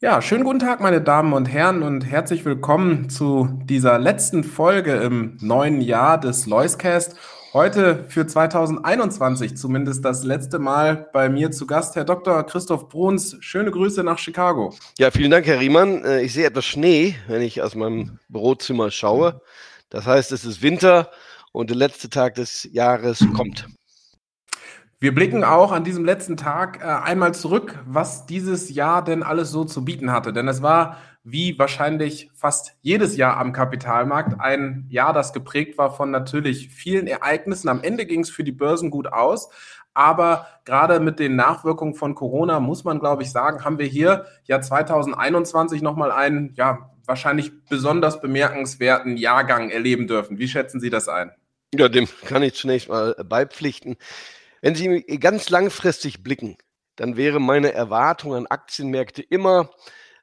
Ja, schönen guten Tag, meine Damen und Herren, und herzlich willkommen zu dieser letzten Folge im neuen Jahr des Loiscast. Heute für 2021 zumindest das letzte Mal bei mir zu Gast, Herr Dr. Christoph Bruns. Schöne Grüße nach Chicago. Ja, vielen Dank, Herr Riemann. Äh, ich sehe etwas Schnee, wenn ich aus meinem Bürozimmer schaue. Das heißt, es ist Winter und der letzte Tag des Jahres kommt. Wir blicken auch an diesem letzten Tag äh, einmal zurück, was dieses Jahr denn alles so zu bieten hatte. Denn es war, wie wahrscheinlich fast jedes Jahr am Kapitalmarkt, ein Jahr, das geprägt war von natürlich vielen Ereignissen. Am Ende ging es für die Börsen gut aus. Aber gerade mit den Nachwirkungen von Corona muss man, glaube ich, sagen, haben wir hier ja 2021 nochmal einen, ja, wahrscheinlich besonders bemerkenswerten Jahrgang erleben dürfen. Wie schätzen Sie das ein? Ja, dem kann ich zunächst mal beipflichten. Wenn Sie ganz langfristig blicken, dann wäre meine Erwartung an Aktienmärkte immer,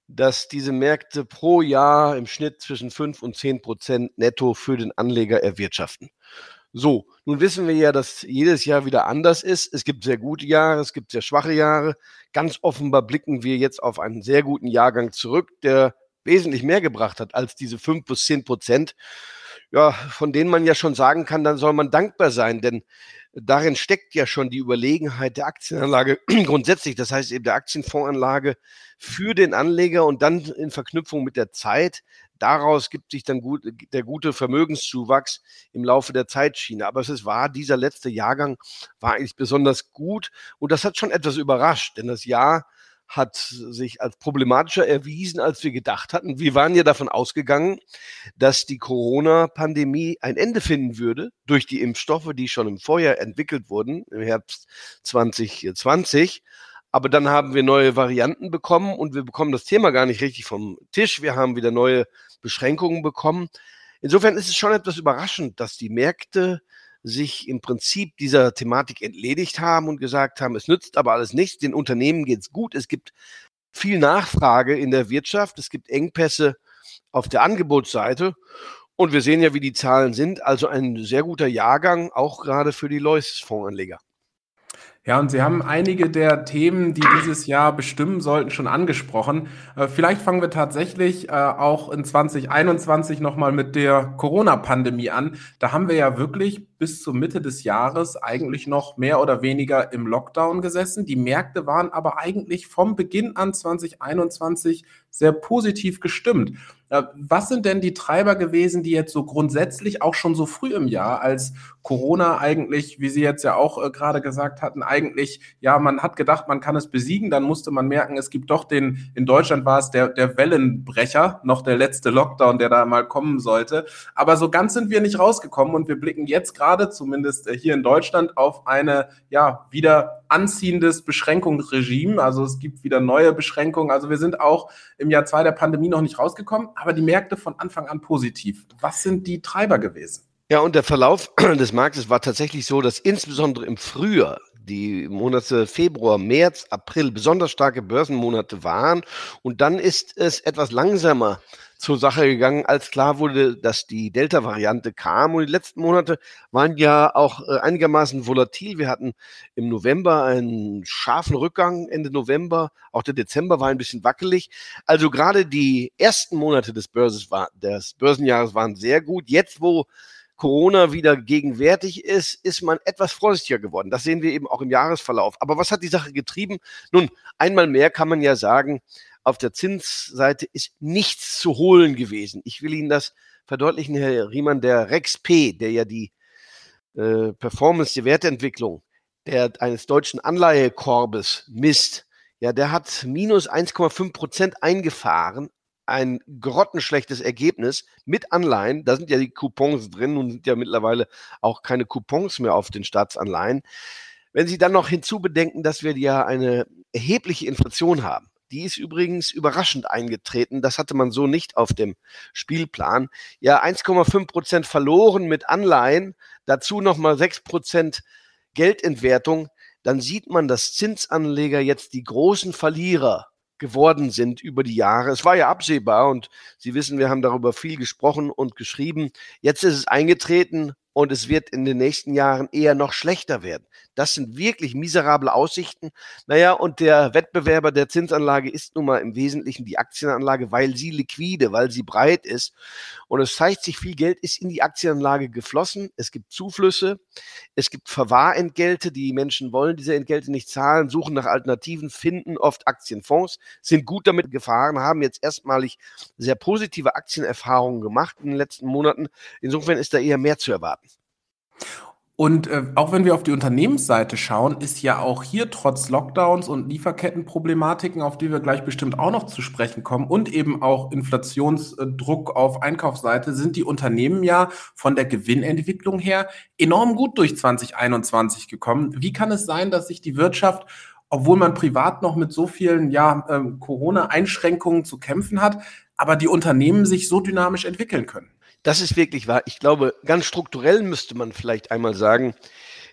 dass diese Märkte pro Jahr im Schnitt zwischen 5 und 10 Prozent netto für den Anleger erwirtschaften. So, nun wissen wir ja, dass jedes Jahr wieder anders ist. Es gibt sehr gute Jahre, es gibt sehr schwache Jahre. Ganz offenbar blicken wir jetzt auf einen sehr guten Jahrgang zurück, der wesentlich mehr gebracht hat als diese 5 bis 10 Prozent, ja, von denen man ja schon sagen kann, dann soll man dankbar sein, denn darin steckt ja schon die Überlegenheit der Aktienanlage grundsätzlich, das heißt eben der Aktienfondsanlage für den Anleger und dann in Verknüpfung mit der Zeit. Daraus gibt sich dann gut, der gute Vermögenszuwachs im Laufe der Zeitschiene. Aber es ist wahr, dieser letzte Jahrgang war eigentlich besonders gut und das hat schon etwas überrascht, denn das Jahr hat sich als problematischer erwiesen, als wir gedacht hatten. Wir waren ja davon ausgegangen, dass die Corona-Pandemie ein Ende finden würde durch die Impfstoffe, die schon im Vorjahr entwickelt wurden, im Herbst 2020. Aber dann haben wir neue Varianten bekommen und wir bekommen das Thema gar nicht richtig vom Tisch. Wir haben wieder neue Beschränkungen bekommen. Insofern ist es schon etwas überraschend, dass die Märkte sich im Prinzip dieser Thematik entledigt haben und gesagt haben, es nützt aber alles nichts, den Unternehmen geht's gut, es gibt viel Nachfrage in der Wirtschaft, es gibt Engpässe auf der Angebotsseite und wir sehen ja, wie die Zahlen sind. Also ein sehr guter Jahrgang, auch gerade für die Lois-Fondsanleger. Ja, und Sie haben einige der Themen, die dieses Jahr bestimmen sollten, schon angesprochen. Äh, vielleicht fangen wir tatsächlich äh, auch in 2021 nochmal mit der Corona-Pandemie an. Da haben wir ja wirklich bis zur Mitte des Jahres eigentlich noch mehr oder weniger im Lockdown gesessen. Die Märkte waren aber eigentlich vom Beginn an 2021 sehr positiv gestimmt. Äh, was sind denn die Treiber gewesen, die jetzt so grundsätzlich auch schon so früh im Jahr, als Corona eigentlich, wie Sie jetzt ja auch äh, gerade gesagt hatten, eigentlich, ja, man hat gedacht, man kann es besiegen, dann musste man merken, es gibt doch den, in Deutschland war es der, der Wellenbrecher, noch der letzte Lockdown, der da mal kommen sollte. Aber so ganz sind wir nicht rausgekommen und wir blicken jetzt gerade, zumindest äh, hier in Deutschland, auf eine, ja, wieder anziehendes Beschränkungsregime. Also es gibt wieder neue Beschränkungen. Also wir sind auch im Jahr zwei der Pandemie noch nicht rausgekommen, aber die Märkte von Anfang an positiv. Was sind die Treiber gewesen? Ja, und der Verlauf des Marktes war tatsächlich so, dass insbesondere im Frühjahr die Monate Februar, März, April besonders starke Börsenmonate waren. Und dann ist es etwas langsamer zur Sache gegangen, als klar wurde, dass die Delta-Variante kam. Und die letzten Monate waren ja auch äh, einigermaßen volatil. Wir hatten im November einen scharfen Rückgang, Ende November. Auch der Dezember war ein bisschen wackelig. Also gerade die ersten Monate des, Börses war, des Börsenjahres waren sehr gut. Jetzt, wo Corona wieder gegenwärtig ist, ist man etwas vorsichtiger geworden. Das sehen wir eben auch im Jahresverlauf. Aber was hat die Sache getrieben? Nun, einmal mehr kann man ja sagen, auf der Zinsseite ist nichts zu holen gewesen. Ich will Ihnen das verdeutlichen, Herr Riemann, der Rex P, der ja die äh, Performance, die Wertentwicklung der, eines deutschen Anleihekorbes misst, ja, der hat minus 1,5 Prozent eingefahren. Ein grottenschlechtes Ergebnis mit Anleihen. Da sind ja die Coupons drin und sind ja mittlerweile auch keine Coupons mehr auf den Staatsanleihen. Wenn Sie dann noch hinzubedenken, dass wir ja eine erhebliche Inflation haben, die ist übrigens überraschend eingetreten. Das hatte man so nicht auf dem Spielplan. Ja, 1,5 Prozent verloren mit Anleihen, dazu nochmal 6 Prozent Geldentwertung. Dann sieht man, dass Zinsanleger jetzt die großen Verlierer geworden sind über die Jahre. Es war ja absehbar und Sie wissen, wir haben darüber viel gesprochen und geschrieben. Jetzt ist es eingetreten und es wird in den nächsten Jahren eher noch schlechter werden. Das sind wirklich miserable Aussichten. Naja, und der Wettbewerber der Zinsanlage ist nun mal im Wesentlichen die Aktienanlage, weil sie liquide, weil sie breit ist. Und es zeigt sich, viel Geld ist in die Aktienanlage geflossen. Es gibt Zuflüsse, es gibt Verwahrentgelte. Die Menschen wollen diese Entgelte nicht zahlen, suchen nach Alternativen, finden oft Aktienfonds, sind gut damit gefahren, haben jetzt erstmalig sehr positive Aktienerfahrungen gemacht in den letzten Monaten. Insofern ist da eher mehr zu erwarten. Und äh, auch wenn wir auf die Unternehmensseite schauen, ist ja auch hier trotz Lockdowns und Lieferkettenproblematiken, auf die wir gleich bestimmt auch noch zu sprechen kommen, und eben auch Inflationsdruck auf Einkaufsseite, sind die Unternehmen ja von der Gewinnentwicklung her enorm gut durch 2021 gekommen. Wie kann es sein, dass sich die Wirtschaft obwohl man privat noch mit so vielen ja, äh, Corona-Einschränkungen zu kämpfen hat, aber die Unternehmen sich so dynamisch entwickeln können. Das ist wirklich wahr. Ich glaube, ganz strukturell müsste man vielleicht einmal sagen,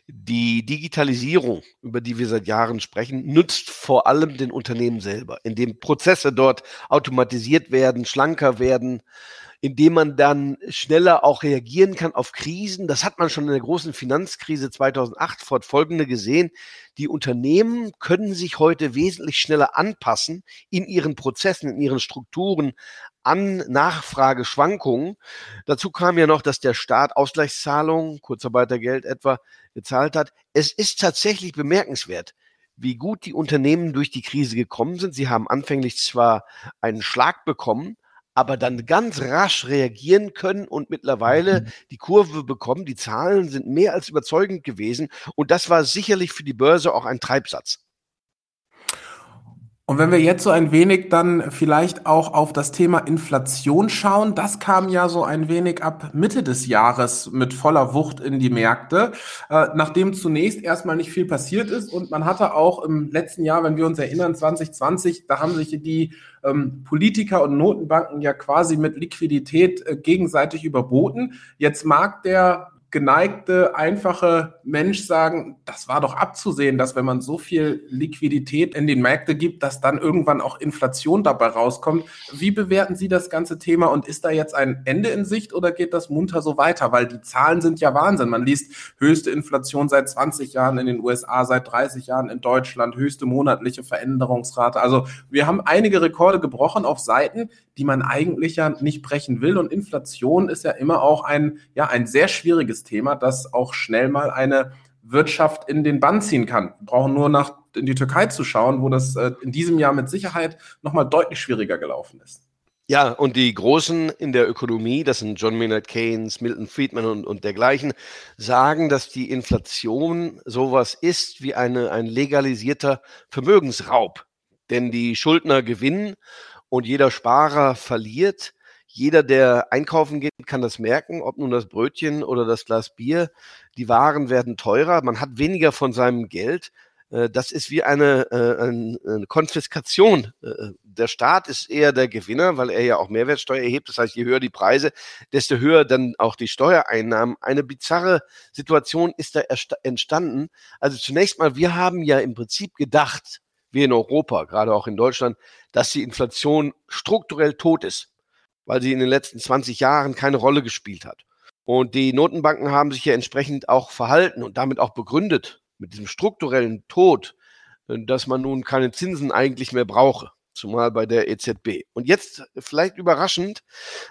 die Digitalisierung, über die wir seit Jahren sprechen, nützt vor allem den Unternehmen selber, indem Prozesse dort automatisiert werden, schlanker werden, indem man dann schneller auch reagieren kann auf Krisen. Das hat man schon in der großen Finanzkrise 2008 fortfolgende gesehen. Die Unternehmen können sich heute wesentlich schneller anpassen in ihren Prozessen, in ihren Strukturen an Nachfrageschwankungen. Dazu kam ja noch, dass der Staat Ausgleichszahlungen, Kurzarbeitergeld etwa, gezahlt hat. Es ist tatsächlich bemerkenswert, wie gut die Unternehmen durch die Krise gekommen sind. Sie haben anfänglich zwar einen Schlag bekommen, aber dann ganz rasch reagieren können und mittlerweile mhm. die Kurve bekommen. Die Zahlen sind mehr als überzeugend gewesen und das war sicherlich für die Börse auch ein Treibsatz. Und wenn wir jetzt so ein wenig dann vielleicht auch auf das Thema Inflation schauen, das kam ja so ein wenig ab Mitte des Jahres mit voller Wucht in die Märkte, äh, nachdem zunächst erstmal nicht viel passiert ist und man hatte auch im letzten Jahr, wenn wir uns erinnern, 2020, da haben sich die ähm, Politiker und Notenbanken ja quasi mit Liquidität äh, gegenseitig überboten. Jetzt mag der geneigte, einfache Mensch sagen, das war doch abzusehen, dass wenn man so viel Liquidität in den Märkte gibt, dass dann irgendwann auch Inflation dabei rauskommt. Wie bewerten Sie das ganze Thema und ist da jetzt ein Ende in Sicht oder geht das munter so weiter? Weil die Zahlen sind ja Wahnsinn. Man liest höchste Inflation seit 20 Jahren in den USA, seit 30 Jahren in Deutschland, höchste monatliche Veränderungsrate. Also wir haben einige Rekorde gebrochen auf Seiten, die man eigentlich ja nicht brechen will. Und Inflation ist ja immer auch ein, ja, ein sehr schwieriges Thema, das auch schnell mal eine Wirtschaft in den Bann ziehen kann. Wir brauchen nur nach in die Türkei zu schauen, wo das äh, in diesem Jahr mit Sicherheit nochmal deutlich schwieriger gelaufen ist. Ja, und die Großen in der Ökonomie, das sind John Maynard Keynes, Milton Friedman und, und dergleichen, sagen, dass die Inflation sowas ist wie eine, ein legalisierter Vermögensraub. Denn die Schuldner gewinnen und jeder Sparer verliert. Jeder, der einkaufen geht, kann das merken, ob nun das Brötchen oder das Glas Bier. Die Waren werden teurer, man hat weniger von seinem Geld. Äh, das ist wie eine, äh, eine Konfiskation. Äh, der Staat ist eher der Gewinner, weil er ja auch Mehrwertsteuer erhebt. Das heißt, je höher die Preise, desto höher dann auch die Steuereinnahmen. Eine bizarre Situation ist da entstanden. Also zunächst mal, wir haben ja im Prinzip gedacht, wir in Europa, gerade auch in Deutschland, dass die Inflation strukturell tot ist, weil sie in den letzten 20 Jahren keine Rolle gespielt hat. Und die Notenbanken haben sich ja entsprechend auch verhalten und damit auch begründet mit diesem strukturellen Tod, dass man nun keine Zinsen eigentlich mehr brauche, zumal bei der EZB. Und jetzt vielleicht überraschend,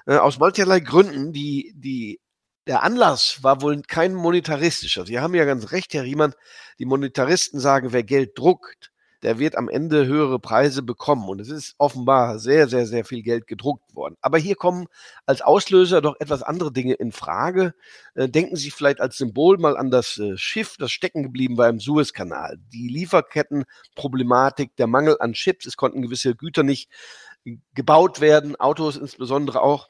äh, aus mancherlei Gründen, die, die, der Anlass war wohl kein monetaristischer. Sie haben ja ganz recht, Herr Riemann, die Monetaristen sagen, wer Geld druckt, der wird am Ende höhere Preise bekommen. Und es ist offenbar sehr, sehr, sehr viel Geld gedruckt worden. Aber hier kommen als Auslöser doch etwas andere Dinge in Frage. Äh, denken Sie vielleicht als Symbol mal an das äh, Schiff, das stecken geblieben war im Suezkanal. Die Lieferkettenproblematik, der Mangel an Chips, es konnten gewisse Güter nicht gebaut werden, Autos insbesondere auch.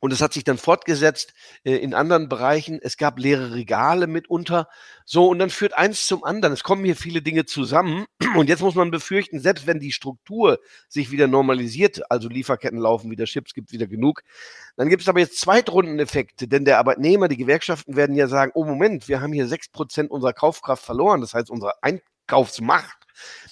Und es hat sich dann fortgesetzt äh, in anderen Bereichen. Es gab leere Regale mitunter. So, und dann führt eins zum anderen. Es kommen hier viele Dinge zusammen. Und jetzt muss man befürchten, selbst wenn die Struktur sich wieder normalisiert, also Lieferketten laufen wieder, Chips gibt wieder genug, dann gibt es aber jetzt Zweitrundeneffekte. Denn der Arbeitnehmer, die Gewerkschaften werden ja sagen, oh Moment, wir haben hier sechs Prozent unserer Kaufkraft verloren. Das heißt, unsere Einkaufsmacht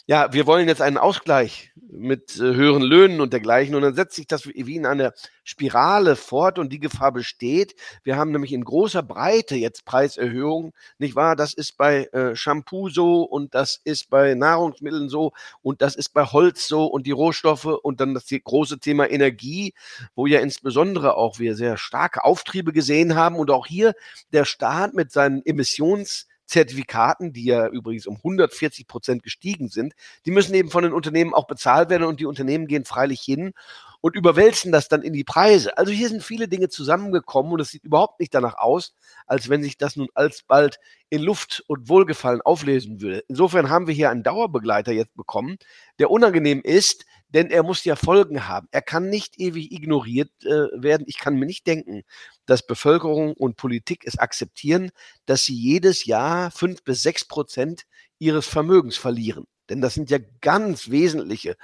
ja, wir wollen jetzt einen Ausgleich mit äh, höheren Löhnen und dergleichen. Und dann setzt sich das wie in einer Spirale fort und die Gefahr besteht. Wir haben nämlich in großer Breite jetzt Preiserhöhungen, nicht wahr? Das ist bei äh, Shampoo so und das ist bei Nahrungsmitteln so und das ist bei Holz so und die Rohstoffe und dann das große Thema Energie, wo ja insbesondere auch wir sehr starke Auftriebe gesehen haben und auch hier der Staat mit seinen Emissions Zertifikaten, die ja übrigens um 140 Prozent gestiegen sind, die müssen eben von den Unternehmen auch bezahlt werden und die Unternehmen gehen freilich hin und überwälzen das dann in die Preise. Also hier sind viele Dinge zusammengekommen und es sieht überhaupt nicht danach aus, als wenn sich das nun alsbald in Luft und Wohlgefallen auflösen würde. Insofern haben wir hier einen Dauerbegleiter jetzt bekommen, der unangenehm ist, denn er muss ja Folgen haben. Er kann nicht ewig ignoriert äh, werden. Ich kann mir nicht denken, dass Bevölkerung und Politik es akzeptieren, dass sie jedes Jahr fünf bis sechs Prozent ihres Vermögens verlieren. Denn das sind ja ganz wesentliche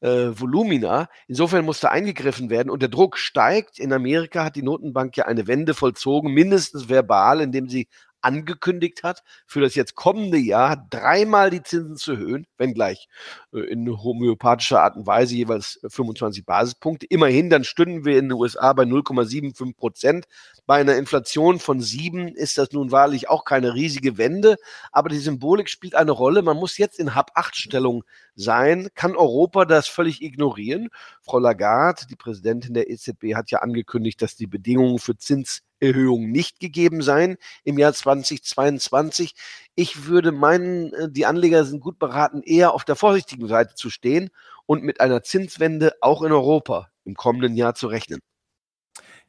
äh, Volumina. Insofern muss da eingegriffen werden und der Druck steigt. In Amerika hat die Notenbank ja eine Wende vollzogen, mindestens verbal, indem sie angekündigt hat, für das jetzt kommende Jahr dreimal die Zinsen zu erhöhen, wenngleich äh, in homöopathischer Art und Weise jeweils 25 Basispunkte. Immerhin, dann stünden wir in den USA bei 0,75 Prozent. Bei einer Inflation von sieben ist das nun wahrlich auch keine riesige Wende, aber die Symbolik spielt eine Rolle. Man muss jetzt in Hab-8-Stellung sein. Kann Europa das völlig ignorieren? Frau Lagarde, die Präsidentin der EZB, hat ja angekündigt, dass die Bedingungen für Zins Erhöhung nicht gegeben sein im Jahr 2022. Ich würde meinen, äh, die Anleger sind gut beraten, eher auf der vorsichtigen Seite zu stehen und mit einer Zinswende auch in Europa im kommenden Jahr zu rechnen.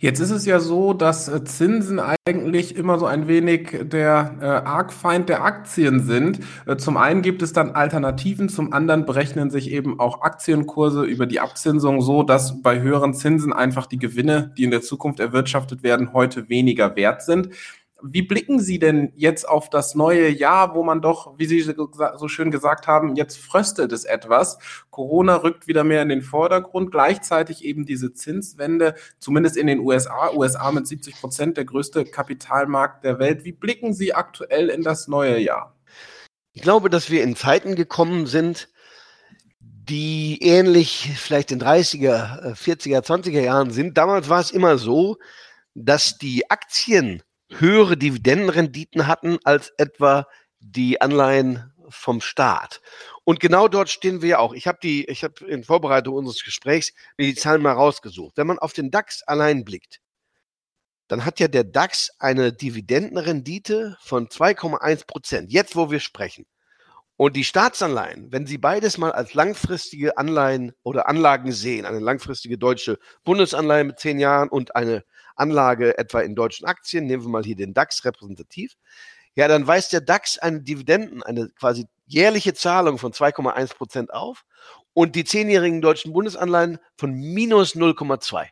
Jetzt ist es ja so, dass äh, Zinsen eigentlich immer so ein wenig der äh, Argfeind der Aktien sind. Äh, zum einen gibt es dann Alternativen, zum anderen berechnen sich eben auch Aktienkurse über die Abzinsung so, dass bei höheren Zinsen einfach die Gewinne, die in der Zukunft erwirtschaftet werden, heute weniger wert sind. Wie blicken Sie denn jetzt auf das neue Jahr, wo man doch, wie Sie so schön gesagt haben, jetzt fröstet es etwas. Corona rückt wieder mehr in den Vordergrund, gleichzeitig eben diese Zinswende, zumindest in den USA, USA mit 70 Prozent der größte Kapitalmarkt der Welt. Wie blicken Sie aktuell in das neue Jahr? Ich glaube, dass wir in Zeiten gekommen sind, die ähnlich vielleicht in 30er, 40er, 20er Jahren sind. Damals war es immer so, dass die Aktien höhere Dividendenrenditen hatten als etwa die Anleihen vom Staat. Und genau dort stehen wir auch. Ich habe die, ich habe in Vorbereitung unseres Gesprächs mir die Zahlen mal rausgesucht. Wenn man auf den DAX allein blickt, dann hat ja der DAX eine Dividendenrendite von 2,1 Prozent. Jetzt, wo wir sprechen. Und die Staatsanleihen, wenn Sie beides mal als langfristige Anleihen oder Anlagen sehen, eine langfristige deutsche Bundesanleihe mit zehn Jahren und eine Anlage etwa in deutschen Aktien, nehmen wir mal hier den DAX repräsentativ, ja, dann weist der DAX eine Dividenden, eine quasi jährliche Zahlung von 2,1 Prozent auf und die zehnjährigen deutschen Bundesanleihen von minus 0,2.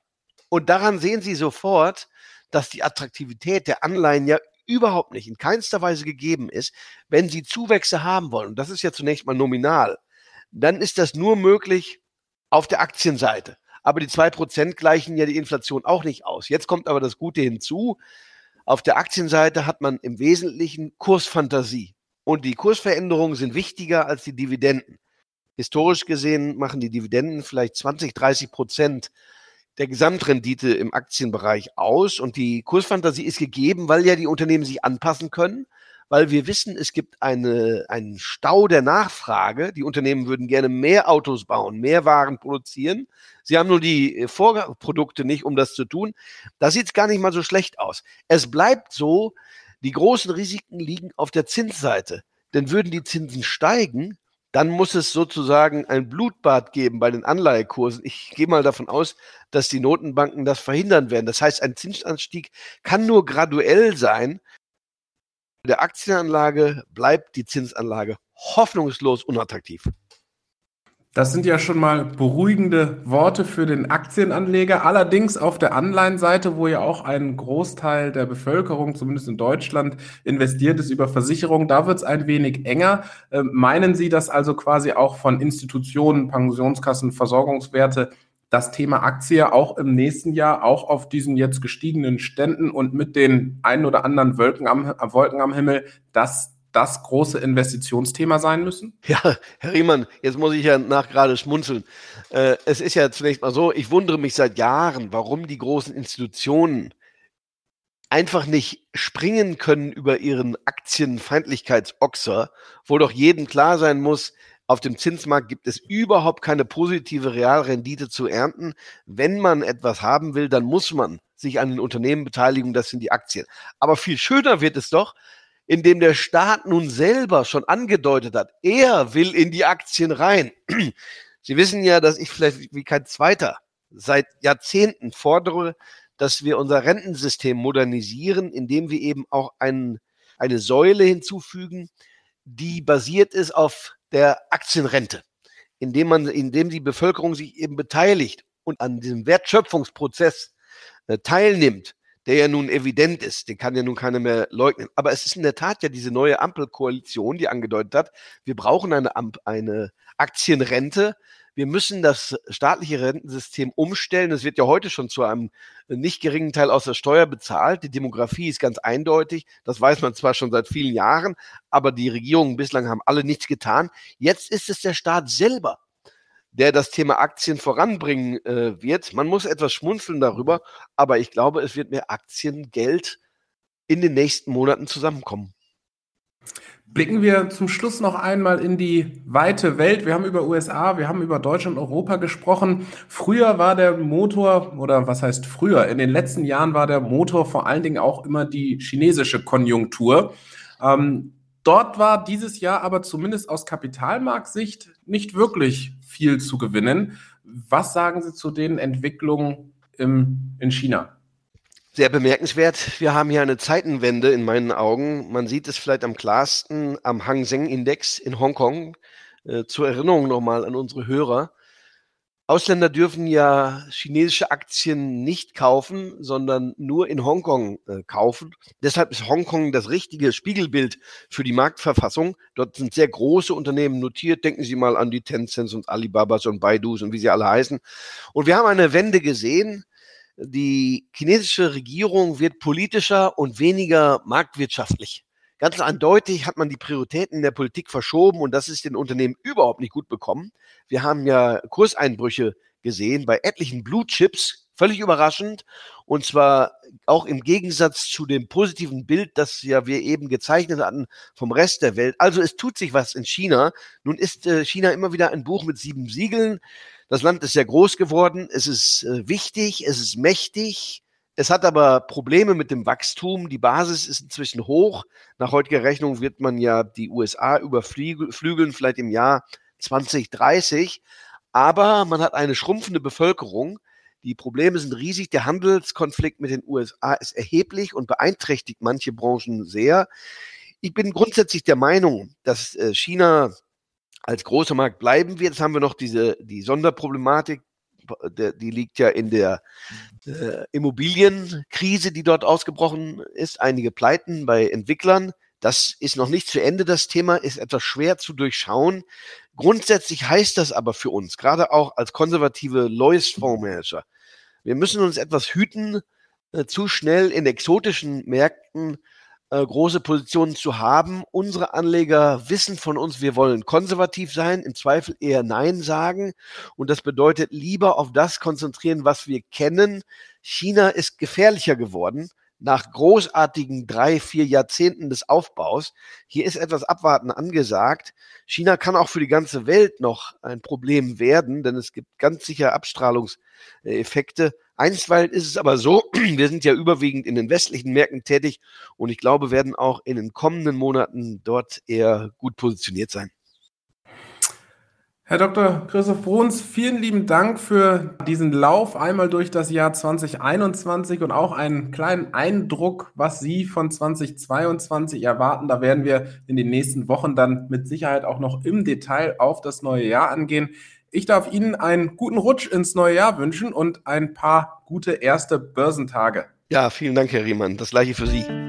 Und daran sehen Sie sofort, dass die Attraktivität der Anleihen ja überhaupt nicht, in keinster Weise gegeben ist, wenn Sie Zuwächse haben wollen. Und das ist ja zunächst mal nominal. Dann ist das nur möglich auf der Aktienseite aber die zwei Prozent gleichen ja die Inflation auch nicht aus. Jetzt kommt aber das Gute hinzu. Auf der Aktienseite hat man im Wesentlichen Kursfantasie. Und die Kursveränderungen sind wichtiger als die Dividenden. Historisch gesehen machen die Dividenden vielleicht 20, 30 Prozent der Gesamtrendite im Aktienbereich aus. Und die Kursfantasie ist gegeben, weil ja die Unternehmen sich anpassen können weil wir wissen, es gibt eine, einen Stau der Nachfrage. Die Unternehmen würden gerne mehr Autos bauen, mehr Waren produzieren. Sie haben nur die äh, Vorprodukte nicht, um das zu tun. Da sieht es gar nicht mal so schlecht aus. Es bleibt so, die großen Risiken liegen auf der Zinsseite. Denn würden die Zinsen steigen, dann muss es sozusagen ein Blutbad geben bei den Anleihekursen. Ich gehe mal davon aus, dass die Notenbanken das verhindern werden. Das heißt, ein Zinsanstieg kann nur graduell sein, der Aktienanlage bleibt die Zinsanlage hoffnungslos unattraktiv. Das sind ja schon mal beruhigende Worte für den Aktienanleger. Allerdings auf der Anleihenseite, wo ja auch ein Großteil der Bevölkerung, zumindest in Deutschland, investiert ist über Versicherung, da wird es ein wenig enger. Ähm, meinen Sie, dass also quasi auch von Institutionen, Pensionskassen, Versorgungswerte das Thema Aktie auch im nächsten Jahr, auch auf diesen jetzt gestiegenen Ständen und mit den ein oder anderen Wolken am, Wolken am Himmel, dass das große Investitionsthema sein müssen? Ja, Herr Riemann, jetzt muss ich ja nach gerade schmunzeln. Äh, es ist ja zunächst mal so, ich wundere mich seit Jahren, warum die großen Institutionen einfach nicht springen können über ihren Aktienfeindlichkeitsochser, wo doch jedem klar sein muss, auf dem Zinsmarkt gibt es überhaupt keine positive Realrendite zu ernten. Wenn man etwas haben will, dann muss man sich an den Unternehmen beteiligen, das sind die Aktien. Aber viel schöner wird es doch, indem der Staat nun selber schon angedeutet hat, er will in die Aktien rein. Sie wissen ja, dass ich vielleicht wie kein Zweiter seit Jahrzehnten fordere, dass wir unser Rentensystem modernisieren, indem wir eben auch ein, eine Säule hinzufügen, die basiert ist auf der Aktienrente, indem man, indem die Bevölkerung sich eben beteiligt und an diesem Wertschöpfungsprozess äh, teilnimmt, der ja nun evident ist, den kann ja nun keiner mehr leugnen. Aber es ist in der Tat ja diese neue Ampelkoalition, die angedeutet hat, wir brauchen eine, eine Aktienrente, wir müssen das staatliche Rentensystem umstellen. Es wird ja heute schon zu einem nicht geringen Teil aus der Steuer bezahlt. Die Demografie ist ganz eindeutig. Das weiß man zwar schon seit vielen Jahren, aber die Regierungen bislang haben alle nichts getan. Jetzt ist es der Staat selber, der das Thema Aktien voranbringen äh, wird. Man muss etwas schmunzeln darüber, aber ich glaube, es wird mehr Aktiengeld in den nächsten Monaten zusammenkommen. Blicken wir zum Schluss noch einmal in die weite Welt. Wir haben über USA, wir haben über Deutschland und Europa gesprochen. Früher war der Motor, oder was heißt früher? In den letzten Jahren war der Motor vor allen Dingen auch immer die chinesische Konjunktur. Ähm, dort war dieses Jahr aber zumindest aus Kapitalmarktsicht nicht wirklich viel zu gewinnen. Was sagen Sie zu den Entwicklungen im, in China? Sehr bemerkenswert. Wir haben hier eine Zeitenwende in meinen Augen. Man sieht es vielleicht am klarsten am Hang Seng Index in Hongkong. Äh, zur Erinnerung nochmal an unsere Hörer. Ausländer dürfen ja chinesische Aktien nicht kaufen, sondern nur in Hongkong äh, kaufen. Deshalb ist Hongkong das richtige Spiegelbild für die Marktverfassung. Dort sind sehr große Unternehmen notiert. Denken Sie mal an die Tencents und Alibabas und Baidus und wie sie alle heißen. Und wir haben eine Wende gesehen die chinesische Regierung wird politischer und weniger marktwirtschaftlich. Ganz eindeutig hat man die Prioritäten der Politik verschoben und das ist den Unternehmen überhaupt nicht gut bekommen. Wir haben ja Kurseinbrüche gesehen bei etlichen Blue Chips, völlig überraschend und zwar auch im Gegensatz zu dem positiven Bild, das ja wir eben gezeichnet hatten vom Rest der Welt. Also es tut sich was in China. Nun ist äh, China immer wieder ein Buch mit sieben Siegeln. Das Land ist sehr groß geworden, es ist äh, wichtig, es ist mächtig, es hat aber Probleme mit dem Wachstum. Die Basis ist inzwischen hoch. Nach heutiger Rechnung wird man ja die USA überflügeln, vielleicht im Jahr 2030. Aber man hat eine schrumpfende Bevölkerung. Die Probleme sind riesig. Der Handelskonflikt mit den USA ist erheblich und beeinträchtigt manche Branchen sehr. Ich bin grundsätzlich der Meinung, dass äh, China als großer Markt bleiben wird. Jetzt haben wir noch diese, die Sonderproblematik, der, die liegt ja in der äh, Immobilienkrise, die dort ausgebrochen ist. Einige Pleiten bei Entwicklern. Das ist noch nicht zu Ende. Das Thema ist etwas schwer zu durchschauen. Grundsätzlich heißt das aber für uns, gerade auch als konservative Lois-Fondsmanager, wir müssen uns etwas hüten, äh, zu schnell in exotischen Märkten äh, große Positionen zu haben. Unsere Anleger wissen von uns, wir wollen konservativ sein, im Zweifel eher Nein sagen. Und das bedeutet lieber auf das konzentrieren, was wir kennen. China ist gefährlicher geworden nach großartigen drei, vier Jahrzehnten des Aufbaus. Hier ist etwas Abwarten angesagt. China kann auch für die ganze Welt noch ein Problem werden, denn es gibt ganz sicher Abstrahlungseffekte. Einstweilen ist es aber so, wir sind ja überwiegend in den westlichen Märkten tätig und ich glaube, werden auch in den kommenden Monaten dort eher gut positioniert sein. Herr Dr. Christoph Bruns, vielen lieben Dank für diesen Lauf einmal durch das Jahr 2021 und auch einen kleinen Eindruck, was Sie von 2022 erwarten. Da werden wir in den nächsten Wochen dann mit Sicherheit auch noch im Detail auf das neue Jahr angehen. Ich darf Ihnen einen guten Rutsch ins neue Jahr wünschen und ein paar gute erste Börsentage. Ja, vielen Dank, Herr Riemann. Das gleiche für Sie.